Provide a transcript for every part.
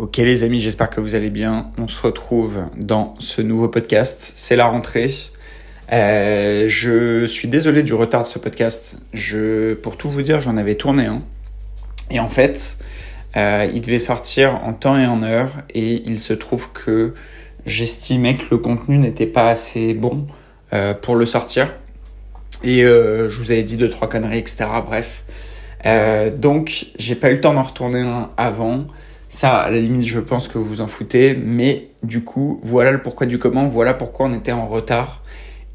Ok les amis, j'espère que vous allez bien. On se retrouve dans ce nouveau podcast. C'est la rentrée. Euh, je suis désolé du retard de ce podcast. Pour tout vous dire, j'en avais tourné un. Et en fait, euh, il devait sortir en temps et en heure. Et il se trouve que j'estimais que le contenu n'était pas assez bon euh, pour le sortir. Et je vous avais dit deux trois conneries, etc. Bref. Donc j'ai pas eu le temps d'en retourner un avant. Ça, à la limite, je pense que vous en foutez, mais du coup, voilà le pourquoi du comment, voilà pourquoi on était en retard.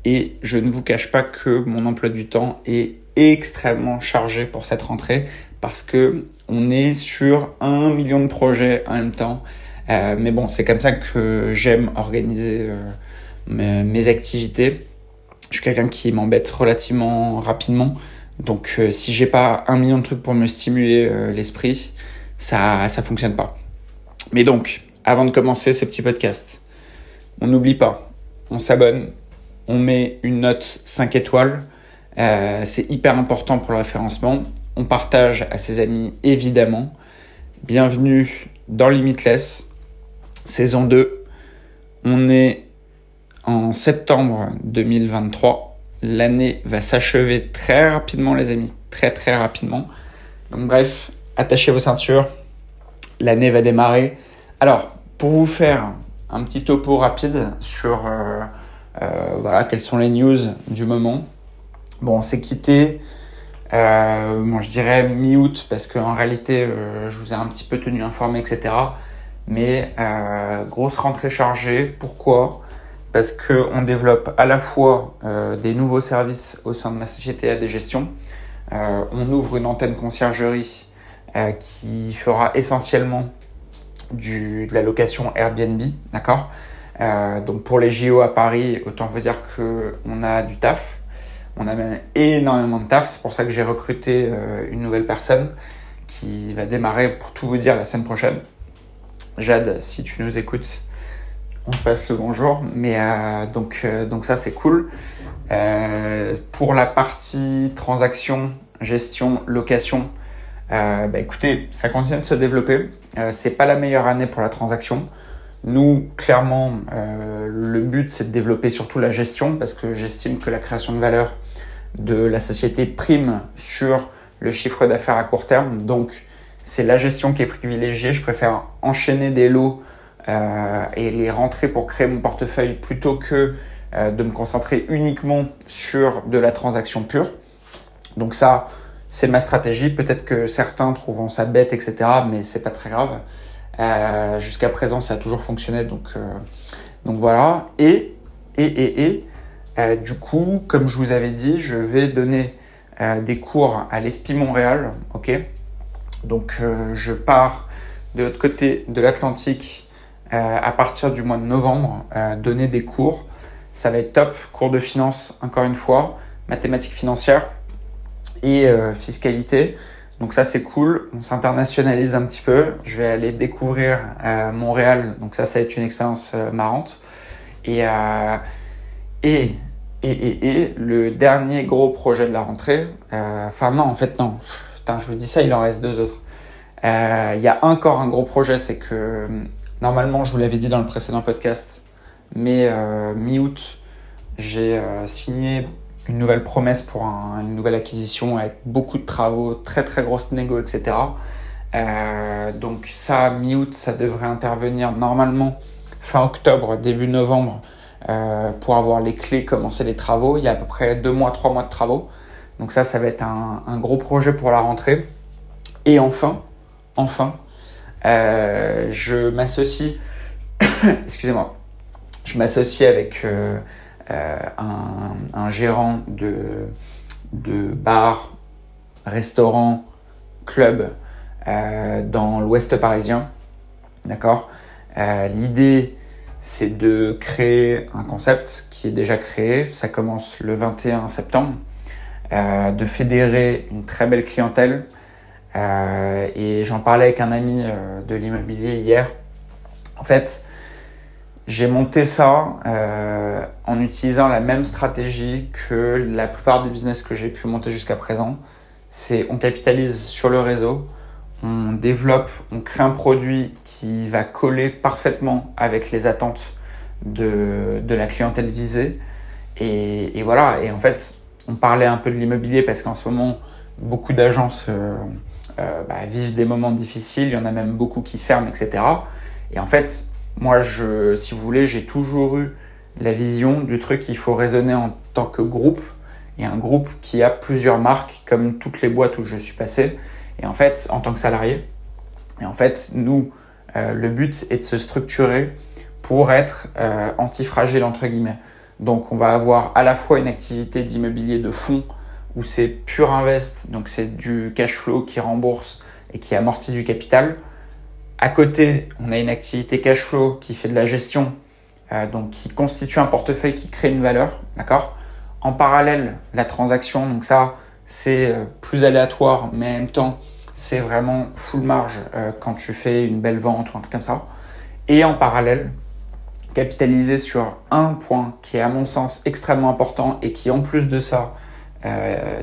Et je ne vous cache pas que mon emploi du temps est extrêmement chargé pour cette rentrée parce que on est sur un million de projets en même temps. Euh, mais bon, c'est comme ça que j'aime organiser euh, mes, activités. Je suis quelqu'un qui m'embête relativement rapidement. Donc, euh, si j'ai pas un million de trucs pour me stimuler l'esprit, ça ça fonctionne pas. Mais donc, avant de commencer ce petit podcast, on n'oublie pas, on s'abonne, on met une note 5 étoiles, euh, c'est hyper important pour le référencement. On partage à ses amis évidemment. Bienvenue dans Limitless, saison 2. On est en septembre 2023. L'année va s'achever très rapidement les amis, très très rapidement. Donc bref, attachez vos ceintures, l'année va démarrer. Alors, pour vous faire un petit topo rapide sur euh, euh, voilà, quelles sont les news du moment. Bon, on s'est quitté, euh, je dirais mi-août, parce qu'en réalité, je vous ai un petit peu tenu informé, etc. Mais grosse rentrée chargée. Pourquoi? Parce qu'on développe à la fois des nouveaux services au sein de ma société à des gestions. on ouvre une antenne conciergerie euh, qui fera essentiellement du, de la location Airbnb, d'accord euh, Donc pour les JO à Paris, autant vous dire qu'on a du taf, on a même énormément de taf, c'est pour ça que j'ai recruté euh, une nouvelle personne qui va démarrer, pour tout vous dire, la semaine prochaine. Jade, si tu nous écoutes, on passe le bonjour, mais donc, donc ça c'est cool. pour la partie transaction, gestion, location, euh, bah, écoutez, ça continue de se développer. Euh, c'est pas la meilleure année pour la transaction. Nous, clairement, euh, le but c'est de développer surtout la gestion parce que j'estime que la création de valeur de la société prime sur le chiffre d'affaires à court terme. Donc, c'est la gestion qui est privilégiée. Je préfère enchaîner des lots euh, et les rentrer pour créer mon portefeuille plutôt que euh, de me concentrer uniquement sur de la transaction pure. Donc ça, c'est ma stratégie. Peut-être que certains trouveront ça bête, etc. Mais c'est pas très grave. Euh, Jusqu'à présent, ça a toujours fonctionné. Donc, euh, voilà. Et, et, et, et euh, du coup, comme je vous avais dit, je vais donner des cours à l'ESPI Montréal. Ok? Donc, je pars de l'autre côté de l'Atlantique à partir du mois de novembre, donner des cours. Ça va être top. Cours de finance, encore une fois. Mathématiques financières euh, fiscalité. Donc ça c'est cool, on s'internationalise un petit peu. Je vais aller découvrir euh, Montréal, donc ça ça va être une expérience euh, marrante. Et, et, le dernier gros projet de la rentrée, enfin non en fait non, putain je vous dis ça, il en reste deux autres. Il y a encore un gros projet, c'est que normalement je vous l'avais dit dans le précédent podcast, mais mi-août j'ai signé une nouvelle promesse pour un, une nouvelle acquisition avec beaucoup de travaux, très très grosses négo, etc. Euh, donc ça, mi-août, ça devrait intervenir normalement fin octobre, début novembre, euh, pour avoir les clés, commencer les travaux. Il y a à peu près deux mois, trois mois de travaux. Donc ça, ça va être un, gros projet pour la rentrée. Et enfin, enfin, euh, je m'associe, excusez-moi, je m'associe avec un, un, gérant de, bar, restaurant, club euh, dans l'ouest parisien. D'accord euh, L'idée, c'est de créer un concept qui est déjà créé. Ça commence le 21 septembre. Euh, de fédérer une très belle clientèle. Euh, et j'en parlais avec un ami de l'immobilier hier. En fait, j'ai monté ça euh, en utilisant la même stratégie que la plupart des business que j'ai pu monter jusqu'à présent. C'est on capitalise sur le réseau, on développe, on crée un produit qui va coller parfaitement avec les attentes de, la clientèle visée. Et, voilà, et en fait, on parlait un peu de l'immobilier parce qu'en ce moment, beaucoup d'agences euh, euh, bah, vivent des moments difficiles, il y en a même beaucoup qui ferment, etc. Et en fait, moi, je, si vous voulez, j'ai toujours eu la vision du truc qu'il faut raisonner en tant que groupe et un groupe qui a plusieurs marques, comme toutes les boîtes où je suis passé. Et en fait, en tant que salarié, et en fait, nous, euh, le but est de se structurer pour être euh, antifragile, entre guillemets. Donc, on va avoir à la fois une activité d'immobilier de fonds où c'est pur invest, donc c'est du cash flow qui rembourse et qui amortit du capital. À côté, on a une activité cash flow qui fait de la gestion, euh, donc qui constitue un portefeuille qui crée une valeur, d'accord? En parallèle, la transaction, donc ça, c'est euh, plus aléatoire, mais en même temps, c'est vraiment full marge euh, quand tu fais une belle vente ou un truc comme ça. Et en parallèle, capitaliser sur un point qui est à mon sens extrêmement important et qui en plus de ça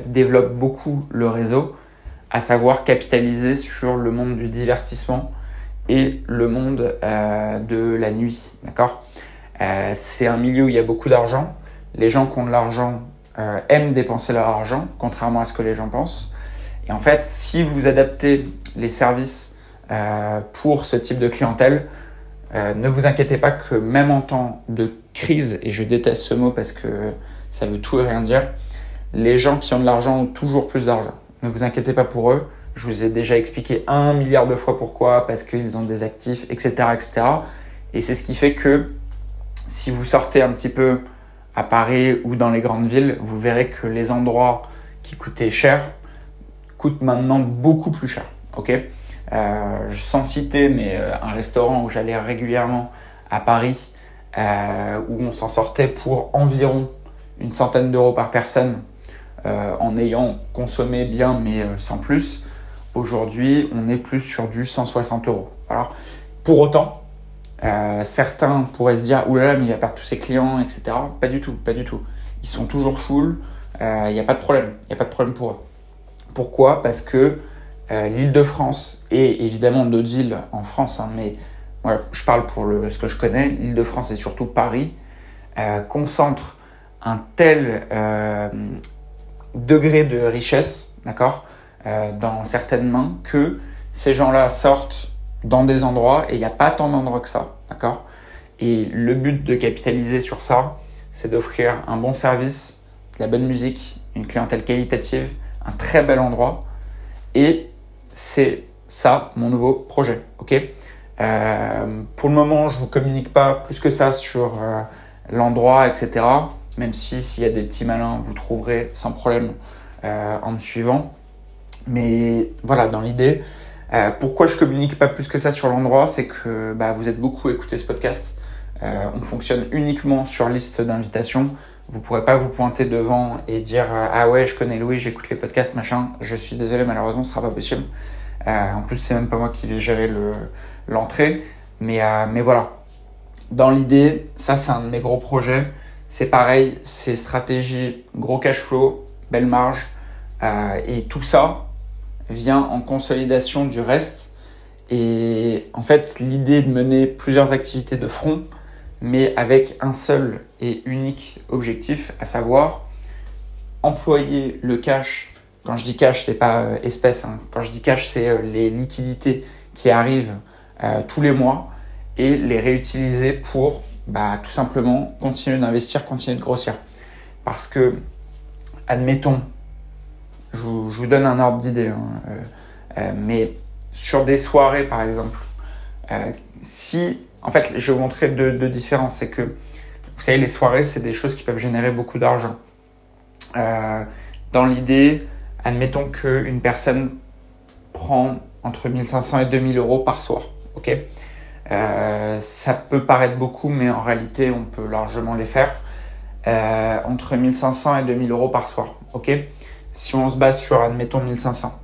développe beaucoup le réseau, à savoir capitaliser sur le monde du divertissement et le monde de la nuit. D'accord? C'est un milieu où il y a beaucoup d'argent. Les gens qui ont de l'argent euh, aiment dépenser leur argent, contrairement à ce que les gens pensent. Et en fait, si vous adaptez les services euh, pour ce type de clientèle, euh, ne vous inquiétez pas que même en temps de crise, et je déteste ce mot parce que ça veut tout et rien dire, les gens qui ont de l'argent ont toujours plus d'argent. Ne vous inquiétez pas pour eux. Je vous ai déjà expliqué un milliard de fois pourquoi, parce qu'ils ont des actifs, etc., etc. Et c'est ce qui fait que si vous sortez un petit peu à Paris ou dans les grandes villes, vous verrez que les endroits qui coûtaient cher coûtent maintenant beaucoup plus cher. Euh, Sans citer, mais euh, un restaurant où j'allais régulièrement à Paris, euh, où on s'en sortait pour environ une centaine d'euros par personne, en ayant consommé bien, mais sans plus. Aujourd'hui, on est plus sur du 160 euros. Alors, pour autant, euh, certains pourraient se dire, oulala, mais il va perdre tous ses clients, etc. Pas du tout, pas du tout. Ils sont toujours full, euh, il n'y a pas de problème, il n'y a pas de problème pour eux. Pourquoi? Parce que euh, l'île de France et évidemment d'autres villes en France, hein, mais je parle pour le, ce que je connais, l'île de France et surtout Paris, concentrent un tel degré de richesse, d'accord, dans certaines mains que ces gens-là sortent dans des endroits et il n'y a pas tant d'endroits que ça, d'accord? Et le but de capitaliser sur ça, c'est d'offrir un bon service, de la bonne musique, une clientèle qualitative, un très bel endroit. Et c'est ça mon nouveau projet, ok? Euh, Pour le moment, je ne vous communique pas plus que ça sur euh, l'endroit, etc. Même si s'il y a des petits malins, vous trouverez sans problème euh, en me suivant. Mais voilà, dans l'idée, euh, pourquoi je communique pas plus que ça sur l'endroit C'est que bah, vous êtes beaucoup à écouter ce podcast. Euh, on fonctionne uniquement sur liste d'invitation. Vous pourrez pas vous pointer devant et dire euh, ah ouais je connais Louis, j'écoute les podcasts machin. Je suis désolé malheureusement ce sera pas possible. en plus c'est même pas moi qui vais gérer l'entrée. mais mais voilà. Dans l'idée, ça c'est un de mes gros projets. C'est pareil, c'est stratégie, gros cash flow, belle marge et tout ça vient en consolidation du reste. Et en fait, l'idée de mener plusieurs activités de front, mais avec un seul et unique objectif, à savoir employer le cash. Quand je dis cash, c'est pas euh, espèce. Hein. Quand je dis cash, c'est euh, les liquidités qui arrivent euh, tous les mois et les réutiliser pour bah, tout simplement continuer d'investir, continuer de grossir. Parce que, admettons, je vous, donne un ordre d'idée. Hein, euh, euh, mais sur des soirées, par exemple, euh, si. En fait, je vais vous montrer deux, différences. C'est que, vous savez, les soirées, c'est des choses qui peuvent générer beaucoup d'argent. dans l'idée, admettons qu'une personne prend entre 1500 et 2000 euros par soir. Ok? Ça peut paraître beaucoup, mais en réalité, on peut largement les faire. entre 1500 et 2000 euros par soir. Ok? Si on se base sur, admettons, 1500,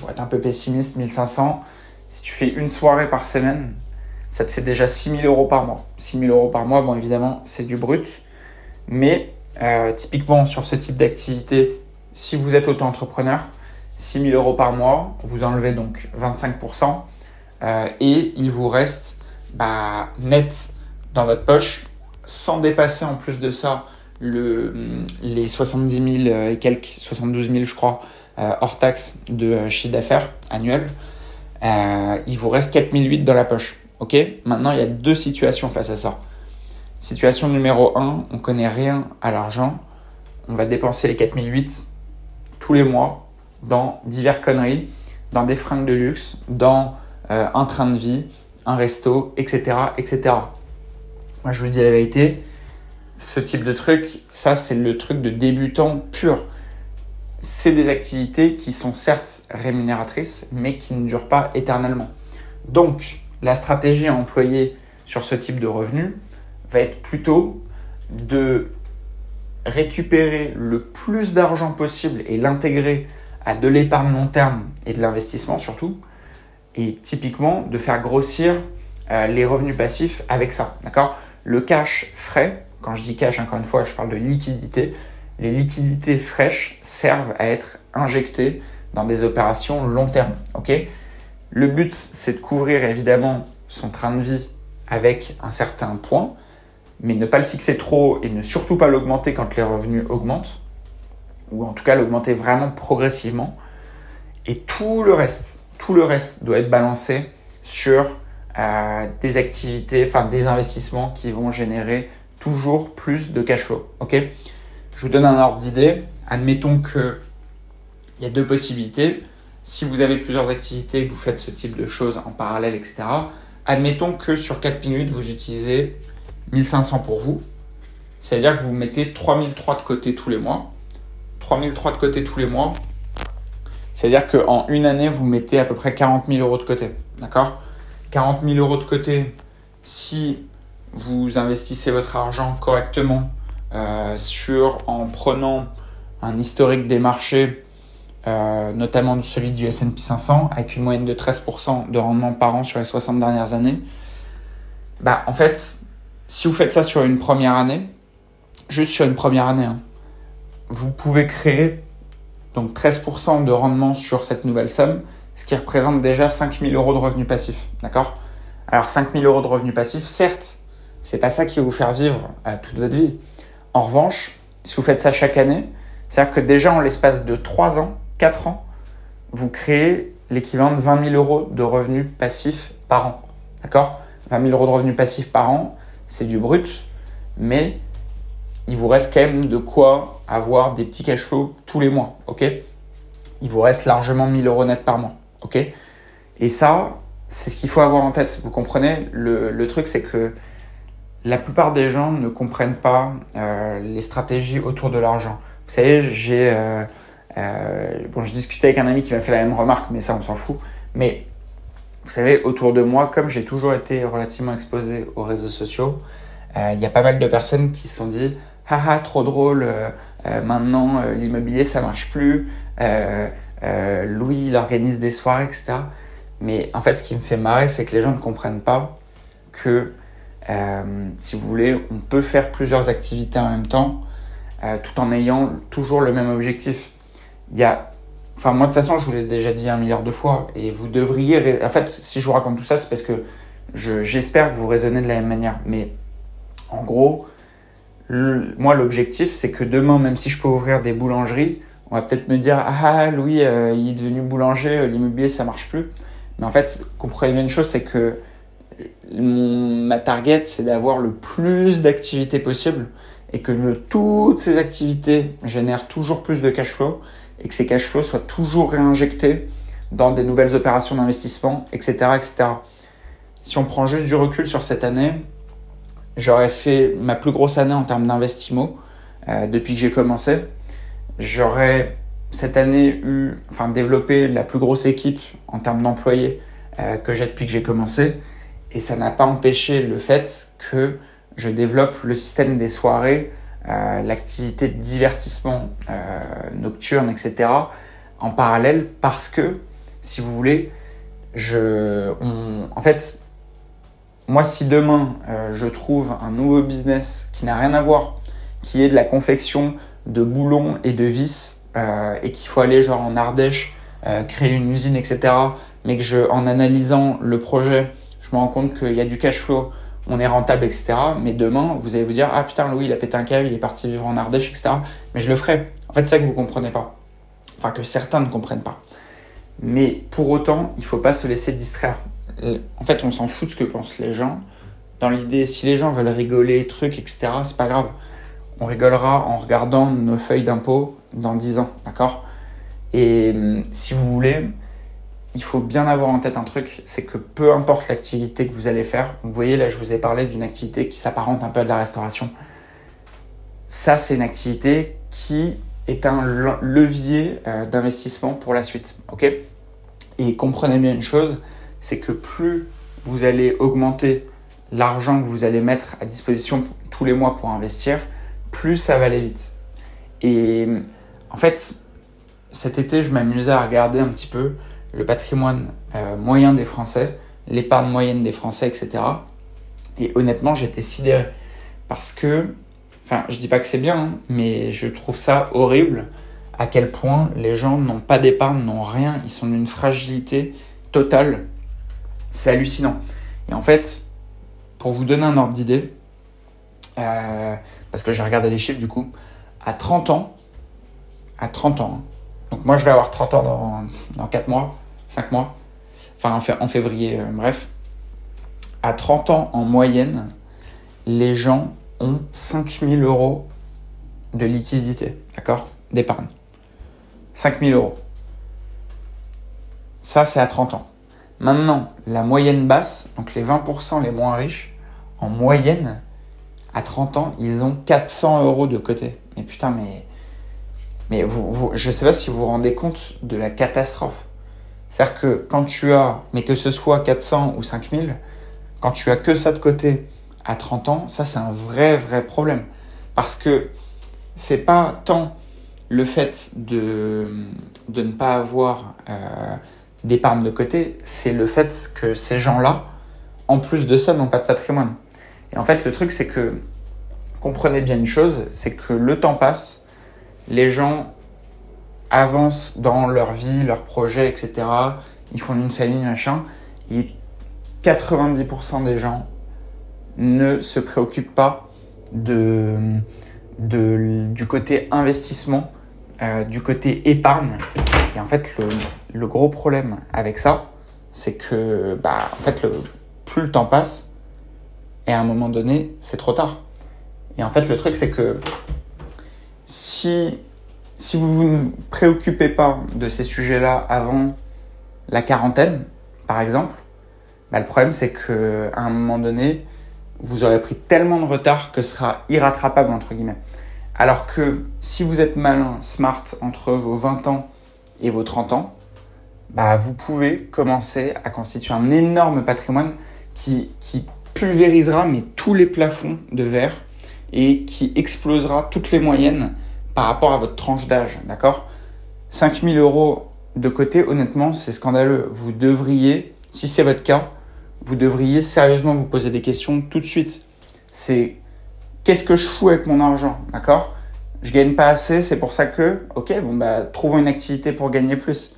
pour être un peu pessimiste, 1500, si tu fais une soirée par semaine, ça te fait déjà 6000 euros par mois. 6000 euros par mois, bon, évidemment, c'est du brut. Mais euh, typiquement, sur ce type d'activité, si vous êtes auto-entrepreneur, 6 000 euros par mois, vous enlevez donc 25% euh, et il vous reste bah, net dans votre poche, sans dépasser en plus de ça le, les 70 000 et quelques, 72 000 je crois, euh, hors taxe de euh, chiffre d'affaires annuel, il vous reste 4008 dans la poche. Ok? Maintenant, il y a deux situations face à ça. Situation numéro 1, on connaît rien à l'argent. On va dépenser les 4008 tous les mois dans divers conneries, dans des fringues de luxe, dans euh, un train de vie, un resto, etc., etc. Moi, je vous dis la vérité, ce type de truc, ça, c'est le truc de débutant pur. C'est des activités qui sont certes rémunératrices, mais qui ne durent pas éternellement. Donc, la stratégie à employer sur ce type de revenu va être plutôt de récupérer le plus d'argent possible et l'intégrer à de l'épargne long terme et de l'investissement surtout, et typiquement de faire grossir euh, les revenus passifs avec ça. D'accord? Le cash frais, quand je dis cash, encore une fois, je parle de liquidité. Les liquidités fraîches servent à être injectées dans des opérations long terme. Ok? Le but, c'est de couvrir évidemment son train de vie avec un certain point, mais ne pas le fixer trop et ne surtout pas l'augmenter quand les revenus augmentent, ou en tout cas l'augmenter vraiment progressivement. Et tout le reste, tout le reste doit être balancé sur euh, des activités, enfin des investissements qui vont générer toujours plus de cash flow. Ok? Je vous donne un ordre d'idée. Admettons que il y a deux possibilités. Si vous avez plusieurs activités, vous faites ce type de choses en parallèle, etc. Admettons que sur 4 minutes, vous utilisez 1500 pour vous. C'est-à-dire que vous mettez 3003 de côté tous les mois. 3003 de côté tous les mois. C'est-à-dire qu'en une année, vous mettez à peu près 40 000 euros de côté. D'accord? 40 000 euros de côté, si vous investissez votre argent correctement euh, sur, en prenant un historique des marchés, euh, notamment celui du S&P 500, avec une moyenne de 13% de rendement par an sur les 60 dernières années, bah, en fait, si vous faites ça sur une première année, juste sur une première année, hein, vous pouvez créer donc 13% de rendement sur cette nouvelle somme, ce qui représente déjà 5000 euros de revenus passifs. D'accord? Alors 5000 euros de revenus passifs, certes, c'est pas ça qui va vous faire vivre à toute votre vie. En revanche, si vous faites ça chaque année, c'est-à-dire que déjà en l'espace de 3 ans, 4 ans, vous créez l'équivalent de 20 000 euros de revenus passifs par an. D'accord? 20 000 euros de revenus passifs par an, c'est du brut, mais il vous reste quand même de quoi avoir des petits cash flows tous les mois, ok? Il vous reste largement 1000 euros net par mois, ok? Et ça, c'est ce qu'il faut avoir en tête. Vous comprenez? Le, truc, c'est que la plupart des gens ne comprennent pas euh, les stratégies autour de l'argent. Vous savez, j'ai euh, euh, bon, je discutais avec un ami qui m'a fait la même remarque, mais ça, on s'en fout. Mais vous savez, autour de moi, comme j'ai toujours été relativement exposé aux réseaux sociaux, il y a pas mal de personnes qui se sont dit haha trop drôle, maintenant l'immobilier ça marche plus, Louis il organise des soirées, etc. Mais en fait ce qui me fait marrer c'est que les gens ne comprennent pas que si vous voulez on peut faire plusieurs activités en même temps tout en ayant toujours le même objectif. Il y a Enfin, moi, de toute façon, je vous l'ai déjà dit un milliard de fois. Et vous devriez. En fait, si je vous raconte tout ça, c'est parce que j'espère que vous raisonnez de la même manière. Mais en gros, moi, l'objectif, c'est que demain, même si je peux ouvrir des boulangeries, on va peut-être me dire Ah, Louis, euh, il est devenu boulanger, euh, l'immobilier, ça marche plus. Mais en fait, comprenez bien une chose, c'est que ma target, c'est d'avoir le plus d'activités possible et que toutes ces activités génèrent toujours plus de cash flow et que ces cash flows soient toujours réinjectés dans des nouvelles opérations d'investissement, etc., etc. Si on prend juste du recul sur cette année, J'aurais fait ma plus grosse année en termes d'investissement euh, depuis que j'ai commencé. J'aurais cette année eu, enfin développé la plus grosse équipe en termes d'employés euh, que j'ai depuis que j'ai commencé. Et ça n'a pas empêché le fait que je développe le système des soirées, euh, l'activité de divertissement euh, nocturne, etc. en parallèle parce que, si vous voulez, je, en fait, moi, si demain euh, je trouve un nouveau business qui n'a rien à voir, qui est de la confection de boulons et de vis, et qu'il faut aller genre en Ardèche créer une usine, etc., mais que je, en analysant le projet, me rends compte qu'il y a du cash flow, on est rentable, etc. Mais demain, vous allez vous dire, ah putain, Louis, il a pété un câble, il est parti vivre en Ardèche, etc. Mais je le ferai. En fait, c'est ça que vous comprenez pas. Enfin, que certains ne comprennent pas. Mais pour autant, il faut pas se laisser distraire. En fait, on s'en fout de ce que pensent les gens. Dans l'idée, si les gens veulent rigoler, trucs, etc., c'est pas grave. On rigolera en regardant nos feuilles d'impôt dans 10 ans, d'accord? Et hum, si vous voulez, il faut bien avoir en tête un truc, c'est que peu importe l'activité que vous allez faire, vous voyez là je vous ai parlé d'une activité qui s'apparente un peu à de la restauration. Ça c'est une activité qui est un levier euh, d'investissement pour la suite. ok? Et comprenez bien une chose, c'est que plus vous allez augmenter l'argent que vous allez mettre à disposition tous les mois pour investir, plus ça va aller vite. Et en fait, cet été, je m'amusais à regarder un petit peu le patrimoine euh, moyen des Français, l'épargne moyenne des Français, etc. Et honnêtement, j'étais sidéré. Parce que, enfin, je dis pas que c'est bien, hein, mais je trouve ça horrible à quel point les gens n'ont pas d'épargne, n'ont rien, ils sont d'une fragilité totale. C'est hallucinant. Et en fait, pour vous donner un ordre d'idée, euh, parce que j'ai regardé les chiffres du coup, à 30 ans, à 30 ans, hein, donc moi je vais avoir 30 ans dans, dans 4 mois, 5 mois, enfin en février, euh, bref, à 30 ans en moyenne, les gens ont 5000 euros de liquidité, d'accord? D'épargne. 5000 euros. Ça, c'est à 30 ans. Maintenant, la moyenne basse, donc les 20% les moins riches, en moyenne, à 30 ans, ils ont 400 euros de côté. Mais putain, mais, mais vous, je ne sais pas si vous vous rendez compte de la catastrophe. C'est-à-dire que quand tu as, mais que ce soit 400 ou 5000, quand tu as que ça de côté à 30 ans, ça c'est un vrai, vrai problème. Parce que c'est pas tant le fait de, ne pas avoir euh, d'épargne de côté, c'est le fait que ces gens-là, en plus de ça, n'ont pas de patrimoine. Et en fait, le truc, c'est que, comprenez bien une chose, c'est que le temps passe, les gens avancent dans leur vie, leurs projets, etc. Ils font une famille, machin. Et 90% des gens ne se préoccupent pas de, de du côté investissement, euh, du côté épargne. Et en fait, le, le gros problème avec ça, c'est que bah, en fait, le, plus le temps passe, et à un moment donné, c'est trop tard. Et en fait, le truc, c'est que si si vous ne vous préoccupez pas de ces sujets-là avant la quarantaine, par exemple, bah, le problème c'est qu'à un moment donné, vous aurez pris tellement de retard que ce sera irrattrapable. Alors que si vous êtes malin, smart entre vos 20 ans et vos 30 ans, bah, vous pouvez commencer à constituer un énorme patrimoine qui, qui pulvérisera mais tous les plafonds de verre et qui explosera toutes les moyennes par rapport à votre tranche d'âge, d'accord? 5000 euros de côté, honnêtement, c'est scandaleux. Vous devriez, si c'est votre cas, vous devriez sérieusement vous poser des questions tout de suite. C'est qu'est-ce que je fous avec mon argent, d'accord? Je gagne pas assez, c'est pour ça que, ok, bon bah trouvons une activité pour gagner plus.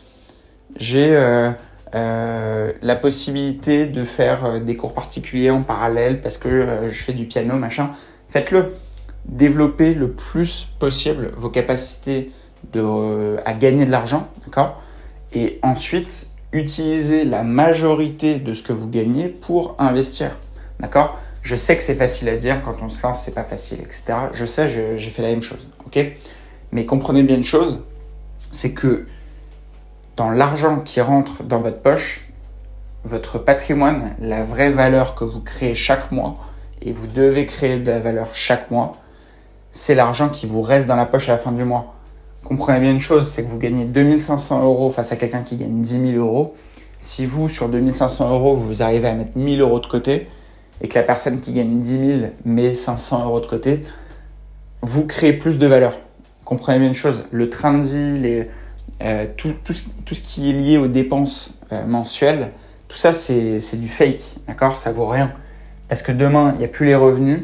J'ai euh, euh, la possibilité de faire euh, des cours particuliers en parallèle parce que je fais du piano, machin. Faites-le développer le plus possible vos capacités de, euh, à gagner de l'argent, d'accord? Et ensuite, utiliser la majorité de ce que vous gagnez pour investir, d'accord? Je sais que c'est facile à dire, quand on se lance, c'est pas facile, etc. Je sais, j'ai fait la même chose, ok? Mais comprenez bien une chose, c'est que dans l'argent qui rentre dans votre poche, votre patrimoine, la vraie valeur que vous créez chaque mois, et vous devez créer de la valeur chaque mois, c'est l'argent qui vous reste dans la poche à la fin du mois. Comprenez bien une chose, c'est que vous gagnez 2500 euros face à quelqu'un qui gagne 10 000 euros. Si vous, sur 2500 euros, vous arrivez à mettre 1000 euros de côté, et que la personne qui gagne 10 000 met 500 euros de côté, vous créez plus de valeur. Comprenez bien une chose, le train de vie, euh, tout, ce, qui est lié aux dépenses euh, mensuelles, tout ça c'est du fake, d'accord? Ça vaut rien. Parce que demain, il n'y a plus les revenus,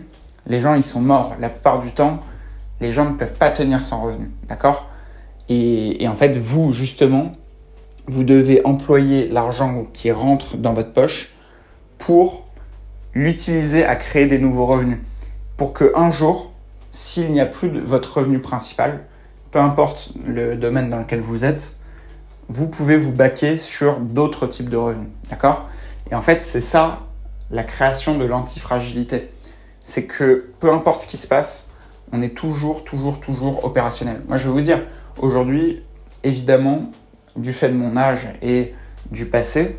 les gens, ils sont morts. La plupart du temps, les gens ne peuvent pas tenir sans revenu. D'accord? Et, en fait, vous, justement, vous devez employer l'argent qui rentre dans votre poche pour l'utiliser à créer des nouveaux revenus. Pour que un jour, s'il n'y a plus de votre revenu principal, peu importe le domaine dans lequel vous êtes, vous pouvez vous baquer sur d'autres types de revenus. D'accord? Et en fait, c'est ça la création de l'antifragilité. C'est que peu importe ce qui se passe, on est toujours, toujours, toujours opérationnel. Moi, je vais vous dire, aujourd'hui, évidemment, du fait de mon âge et du passé,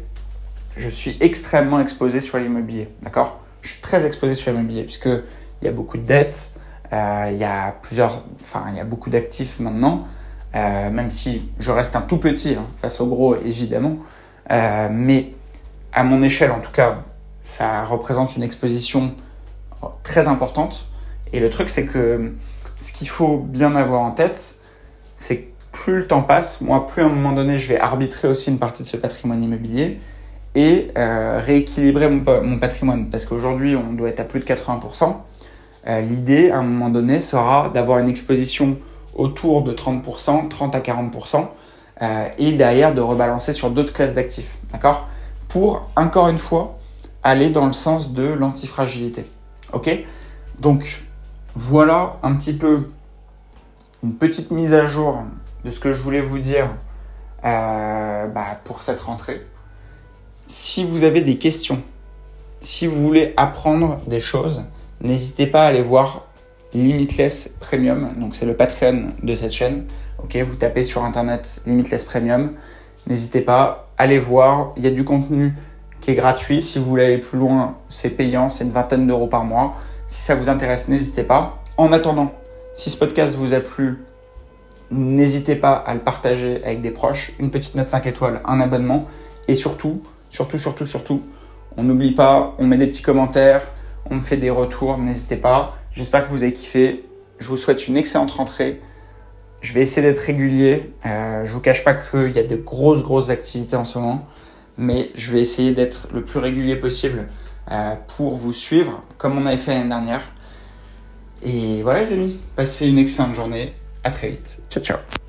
je suis extrêmement exposé sur l'immobilier. D'accord? Je suis très exposé sur l'immobilier puisqu'il y a beaucoup de dettes, euh, il y a plusieurs, enfin, il y a beaucoup d'actifs maintenant, euh, même si je reste un tout petit hein, face au gros, évidemment. Euh, mais à mon échelle, en tout cas, ça représente une exposition très importante. Et le truc, c'est que ce qu'il faut bien avoir en tête, c'est que plus le temps passe, moi, plus à un moment donné, je vais arbitrer aussi une partie de ce patrimoine immobilier et rééquilibrer mon, mon, patrimoine. Parce qu'aujourd'hui, on doit être à plus de 80%. Euh, l'idée, à un moment donné, sera d'avoir une exposition autour de 30%, 30 à 40%, euh, et derrière de rebalancer sur d'autres classes d'actifs. D'accord? Pour, encore une fois, aller dans le sens de l'antifragilité. Ok Donc, voilà un petit peu une petite mise à jour de ce que je voulais vous dire euh, bah, pour cette rentrée. Si vous avez des questions, si vous voulez apprendre des choses, N'hésitez pas à aller voir Limitless Premium, donc c'est le Patreon de cette chaîne. Ok, vous tapez sur internet Limitless Premium. N'hésitez pas, allez voir. Il y a du contenu qui est gratuit. Si vous voulez aller plus loin, c'est payant, c'est une vingtaine d'euros par mois. Si ça vous intéresse, n'hésitez pas. En attendant, si ce podcast vous a plu, n'hésitez pas à le partager avec des proches, une petite note 5 étoiles, un abonnement. Et surtout, surtout, surtout, surtout, on n'oublie pas, on met des petits commentaires, on me fait des retours, n'hésitez pas. J'espère que vous avez kiffé. Je vous souhaite une excellente rentrée. Je vais essayer d'être régulier. Euh, je vous cache pas qu'il y a de grosses, grosses activités en ce moment. Mais je vais essayer d'être le plus régulier possible euh, pour vous suivre, comme on avait fait l'année dernière. Et voilà les amis, passez une excellente journée. À très vite. Ciao, ciao.